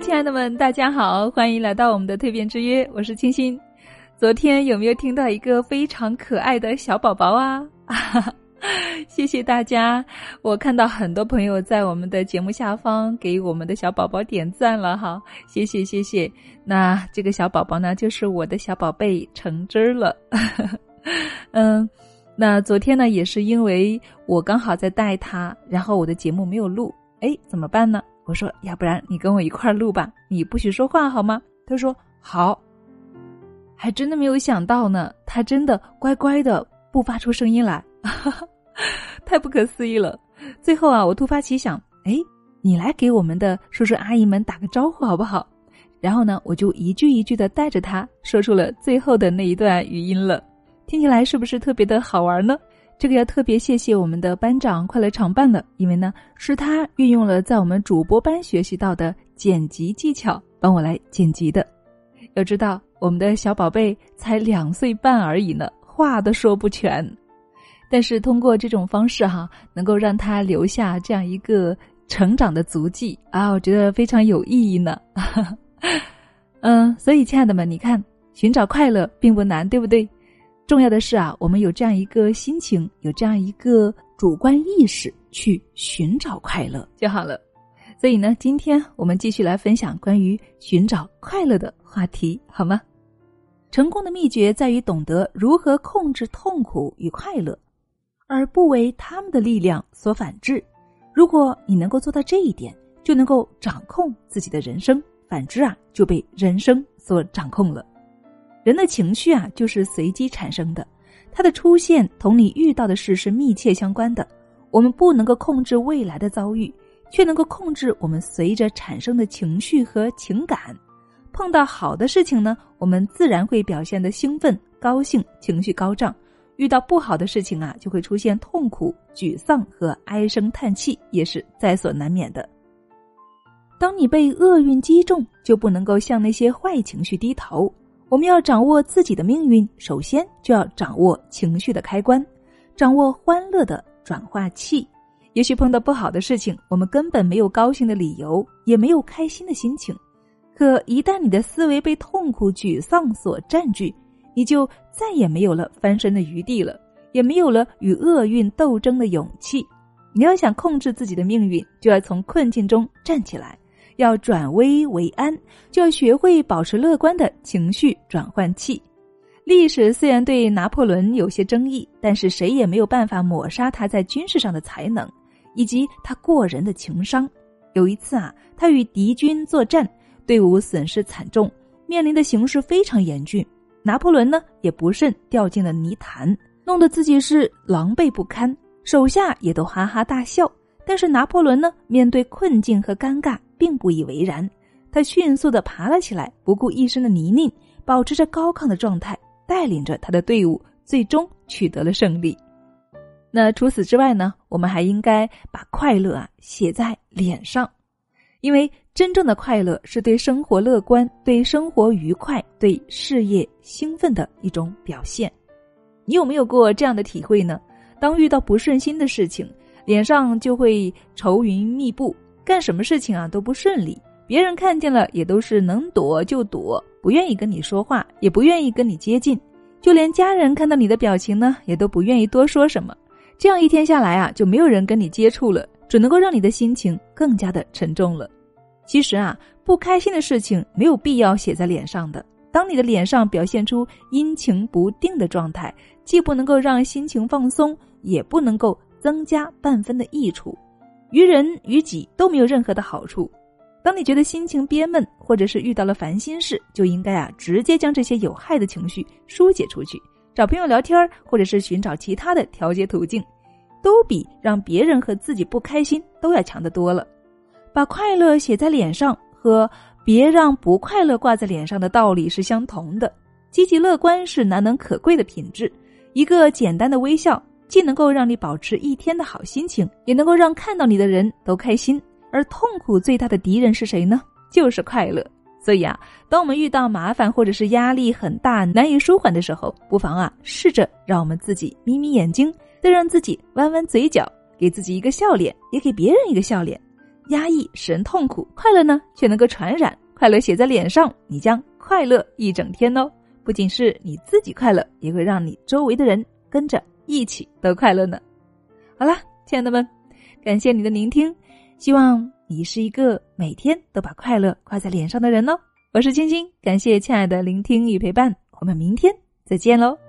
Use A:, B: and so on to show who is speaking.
A: 亲爱的们，大家好，欢迎来到我们的蜕变之约，我是清新。昨天有没有听到一个非常可爱的小宝宝啊？谢谢大家，我看到很多朋友在我们的节目下方给我们的小宝宝点赞了哈，谢谢谢谢。那这个小宝宝呢，就是我的小宝贝橙汁儿了。嗯，那昨天呢，也是因为我刚好在带他，然后我的节目没有录，哎，怎么办呢？我说，要不然你跟我一块儿录吧，你不许说话好吗？他说好，还真的没有想到呢，他真的乖乖的不发出声音来，太不可思议了。最后啊，我突发奇想，哎，你来给我们的叔叔阿姨们打个招呼好不好？然后呢，我就一句一句的带着他说出了最后的那一段语音了，听起来是不是特别的好玩呢？这个要特别谢谢我们的班长快乐常伴了，因为呢是他运用了在我们主播班学习到的剪辑技巧，帮我来剪辑的。要知道我们的小宝贝才两岁半而已呢，话都说不全，但是通过这种方式哈，能够让他留下这样一个成长的足迹啊，我觉得非常有意义呢。嗯，所以亲爱的们，你看寻找快乐并不难，对不对？重要的是啊，我们有这样一个心情，有这样一个主观意识去寻找快乐就好了。所以呢，今天我们继续来分享关于寻找快乐的话题，好吗？成功的秘诀在于懂得如何控制痛苦与快乐，而不为他们的力量所反制。如果你能够做到这一点，就能够掌控自己的人生；反之啊，就被人生所掌控了。人的情绪啊，就是随机产生的，它的出现同你遇到的事是密切相关的。我们不能够控制未来的遭遇，却能够控制我们随着产生的情绪和情感。碰到好的事情呢，我们自然会表现的兴奋、高兴，情绪高涨；遇到不好的事情啊，就会出现痛苦、沮丧和唉声叹气，也是在所难免的。当你被厄运击中，就不能够向那些坏情绪低头。我们要掌握自己的命运，首先就要掌握情绪的开关，掌握欢乐的转化器。也许碰到不好的事情，我们根本没有高兴的理由，也没有开心的心情。可一旦你的思维被痛苦、沮丧所占据，你就再也没有了翻身的余地了，也没有了与厄运斗争的勇气。你要想控制自己的命运，就要从困境中站起来。要转危为安，就要学会保持乐观的情绪转换器。历史虽然对拿破仑有些争议，但是谁也没有办法抹杀他在军事上的才能以及他过人的情商。有一次啊，他与敌军作战，队伍损失惨重，面临的形势非常严峻。拿破仑呢，也不慎掉进了泥潭，弄得自己是狼狈不堪，手下也都哈哈大笑。但是拿破仑呢，面对困境和尴尬。并不以为然，他迅速的爬了起来，不顾一身的泥泞，保持着高亢的状态，带领着他的队伍，最终取得了胜利。那除此之外呢？我们还应该把快乐啊写在脸上，因为真正的快乐是对生活乐观、对生活愉快、对事业兴奋的一种表现。你有没有过这样的体会呢？当遇到不顺心的事情，脸上就会愁云密布。干什么事情啊都不顺利，别人看见了也都是能躲就躲，不愿意跟你说话，也不愿意跟你接近，就连家人看到你的表情呢，也都不愿意多说什么。这样一天下来啊，就没有人跟你接触了，只能够让你的心情更加的沉重了。其实啊，不开心的事情没有必要写在脸上的。当你的脸上表现出阴晴不定的状态，既不能够让心情放松，也不能够增加半分的益处。于人于己都没有任何的好处。当你觉得心情憋闷，或者是遇到了烦心事，就应该啊直接将这些有害的情绪疏解出去，找朋友聊天，或者是寻找其他的调节途径，都比让别人和自己不开心都要强得多了。把快乐写在脸上和别让不快乐挂在脸上的道理是相同的。积极乐观是难能可贵的品质，一个简单的微笑。既能够让你保持一天的好心情，也能够让看到你的人都开心。而痛苦最大的敌人是谁呢？就是快乐。所以啊，当我们遇到麻烦或者是压力很大、难以舒缓的时候，不妨啊，试着让我们自己眯眯眼睛，再让自己弯弯嘴角，给自己一个笑脸，也给别人一个笑脸。压抑使人痛苦，快乐呢却能够传染。快乐写在脸上，你将快乐一整天哦。不仅是你自己快乐，也会让你周围的人跟着一起都快乐呢。好啦，亲爱的们，感谢你的聆听，希望你是一个每天都把快乐挂在脸上的人哦。我是青青，感谢亲爱的聆听与陪伴，我们明天再见喽。